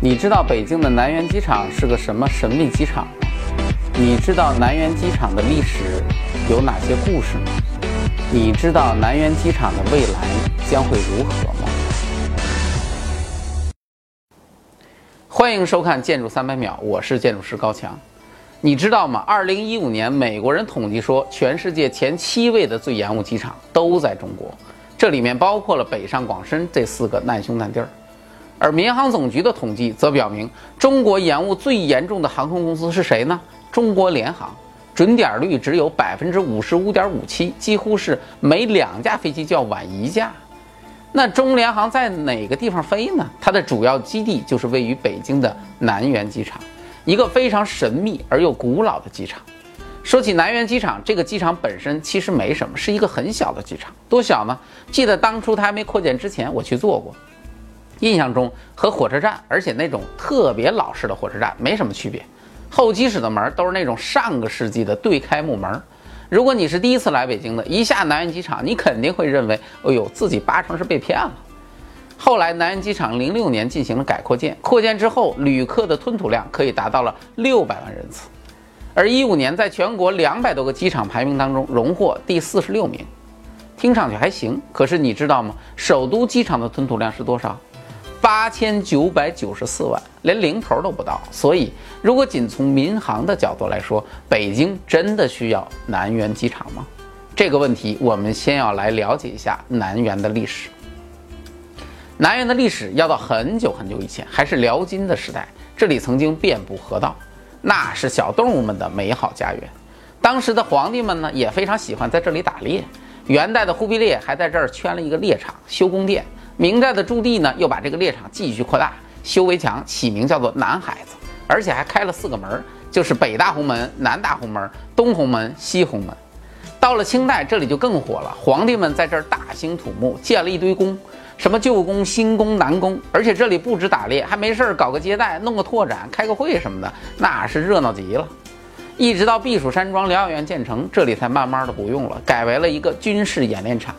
你知道北京的南苑机场是个什么神秘机场吗？你知道南苑机场的历史有哪些故事吗？你知道南苑机场的未来将会如何吗？欢迎收看《建筑三百秒》，我是建筑师高强。你知道吗？二零一五年，美国人统计说，全世界前七位的最延误机场都在中国，这里面包括了北上广深这四个难兄难弟儿。而民航总局的统计则表明，中国延误最严重的航空公司是谁呢？中国联航，准点率只有百分之五十五点五七，几乎是每两架飞机就要晚一架。那中联航在哪个地方飞呢？它的主要基地就是位于北京的南苑机场，一个非常神秘而又古老的机场。说起南苑机场，这个机场本身其实没什么，是一个很小的机场。多小呢？记得当初它还没扩建之前，我去做过。印象中和火车站，而且那种特别老式的火车站没什么区别。候机室的门都是那种上个世纪的对开木门。如果你是第一次来北京的，一下南苑机场，你肯定会认为，哎呦，自己八成是被骗了。后来南苑机场零六年进行了改扩建，扩建之后，旅客的吞吐量可以达到了六百万人次，而一五年在全国两百多个机场排名当中荣获第四十六名，听上去还行。可是你知道吗？首都机场的吞吐量是多少？八千九百九十四万，连零头都不到。所以，如果仅从民航的角度来说，北京真的需要南苑机场吗？这个问题，我们先要来了解一下南苑的历史。南苑的历史要到很久很久以前，还是辽金的时代，这里曾经遍布河道，那是小动物们的美好家园。当时的皇帝们呢，也非常喜欢在这里打猎。元代的忽必烈还在这儿圈了一个猎场，修宫殿。明代的朱棣呢，又把这个猎场继续扩大，修围墙，起名叫做南海子，而且还开了四个门，就是北大红门、南大红门、东红门、西红门。到了清代，这里就更火了，皇帝们在这儿大兴土木，建了一堆宫，什么旧宫、新宫、南宫，而且这里不止打猎，还没事儿搞个接待，弄个拓展，开个会什么的，那是热闹极了。一直到避暑山庄疗养院建成，这里才慢慢的不用了，改为了一个军事演练场。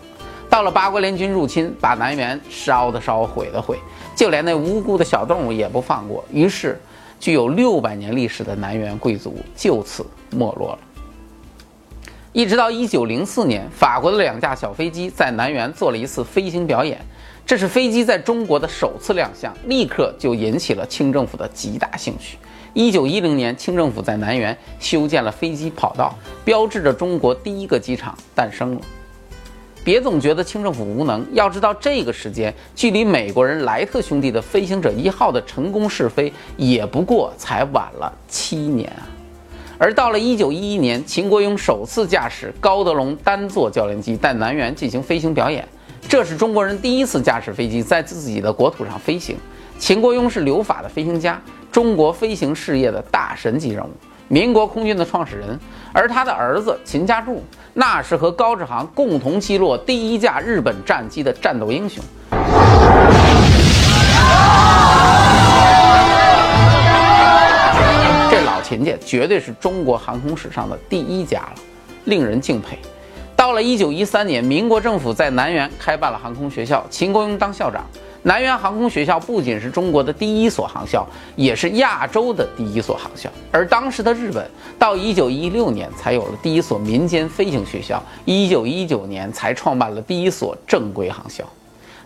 到了八国联军入侵，把南园烧的烧，毁的毁，就连那无辜的小动物也不放过。于是，具有六百年历史的南园贵族就此没落了。一直到一九零四年，法国的两架小飞机在南园做了一次飞行表演，这是飞机在中国的首次亮相，立刻就引起了清政府的极大兴趣。一九一零年，清政府在南园修建了飞机跑道，标志着中国第一个机场诞生了。别总觉得清政府无能，要知道这个时间距离美国人莱特兄弟的飞行者一号的成功试飞也不过才晚了七年啊。而到了一九一一年，秦国勇首次驾驶高德龙单座教练机在南园进行飞行表演，这是中国人第一次驾驶飞机在自己的国土上飞行。秦国勇是留法的飞行家，中国飞行事业的大神级人物。民国空军的创始人，而他的儿子秦家柱，那是和高志航共同击落第一架日本战机的战斗英雄。这老秦家绝对是中国航空史上的第一家了，令人敬佩。到了一九一三年，民国政府在南园开办了航空学校，秦国勇当校长。南苑航空学校不仅是中国的第一所航校，也是亚洲的第一所航校。而当时的日本，到一九一六年才有了第一所民间飞行学校，一九一九年才创办了第一所正规航校。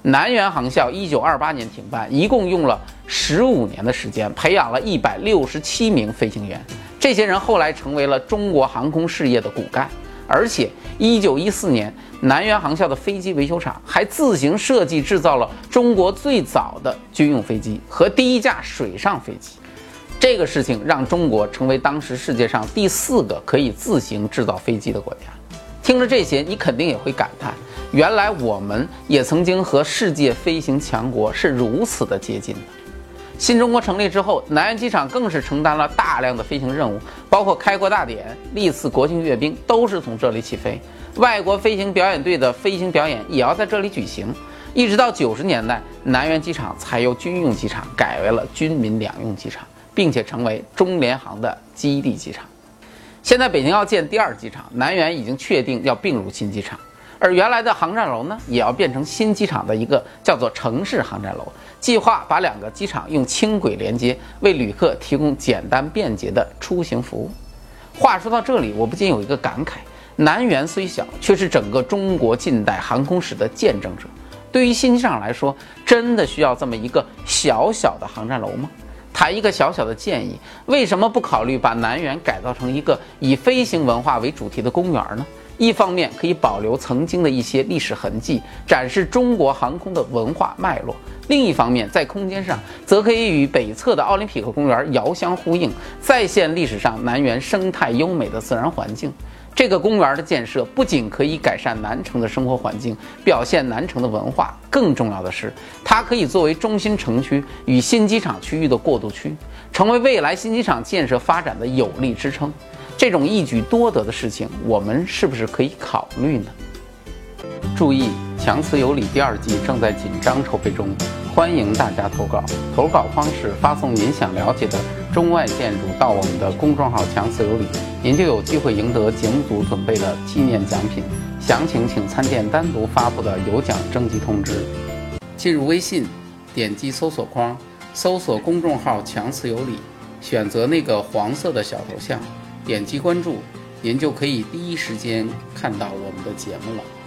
南苑航校一九二八年停办，一共用了十五年的时间，培养了一百六十七名飞行员。这些人后来成为了中国航空事业的骨干。而且，一九一四年，南苑航校的飞机维修厂还自行设计制造了中国最早的军用飞机和第一架水上飞机。这个事情让中国成为当时世界上第四个可以自行制造飞机的国家。听着这些，你肯定也会感叹：原来我们也曾经和世界飞行强国是如此的接近的。新中国成立之后，南苑机场更是承担了大量的飞行任务，包括开国大典、历次国庆阅兵都是从这里起飞。外国飞行表演队的飞行表演也要在这里举行。一直到九十年代，南苑机场才由军用机场改为了军民两用机场，并且成为中联航的基地机场。现在北京要建第二机场，南苑已经确定要并入新机场。而原来的航站楼呢，也要变成新机场的一个叫做城市航站楼。计划把两个机场用轻轨连接，为旅客提供简单便捷的出行服务。话说到这里，我不禁有一个感慨：南园虽小，却是整个中国近代航空史的见证者。对于新机场来说，真的需要这么一个小小的航站楼吗？谈一个小小的建议：为什么不考虑把南园改造成一个以飞行文化为主题的公园呢？一方面可以保留曾经的一些历史痕迹，展示中国航空的文化脉络；另一方面，在空间上则可以与北侧的奥林匹克公园遥相呼应，再现历史上南园生态优美的自然环境。这个公园的建设不仅可以改善南城的生活环境，表现南城的文化，更重要的是，它可以作为中心城区与新机场区域的过渡区，成为未来新机场建设发展的有力支撑。这种一举多得的事情，我们是不是可以考虑呢？注意，强词有理第二季正在紧张筹备中，欢迎大家投稿。投稿方式：发送您想了解的中外建筑到我们的公众号“强词有理”，您就有机会赢得节目组准备的纪念奖品。详情请参见单独发布的有奖征集通知。进入微信，点击搜索框，搜索公众号“强词有理”，选择那个黄色的小头像。点击关注，您就可以第一时间看到我们的节目了。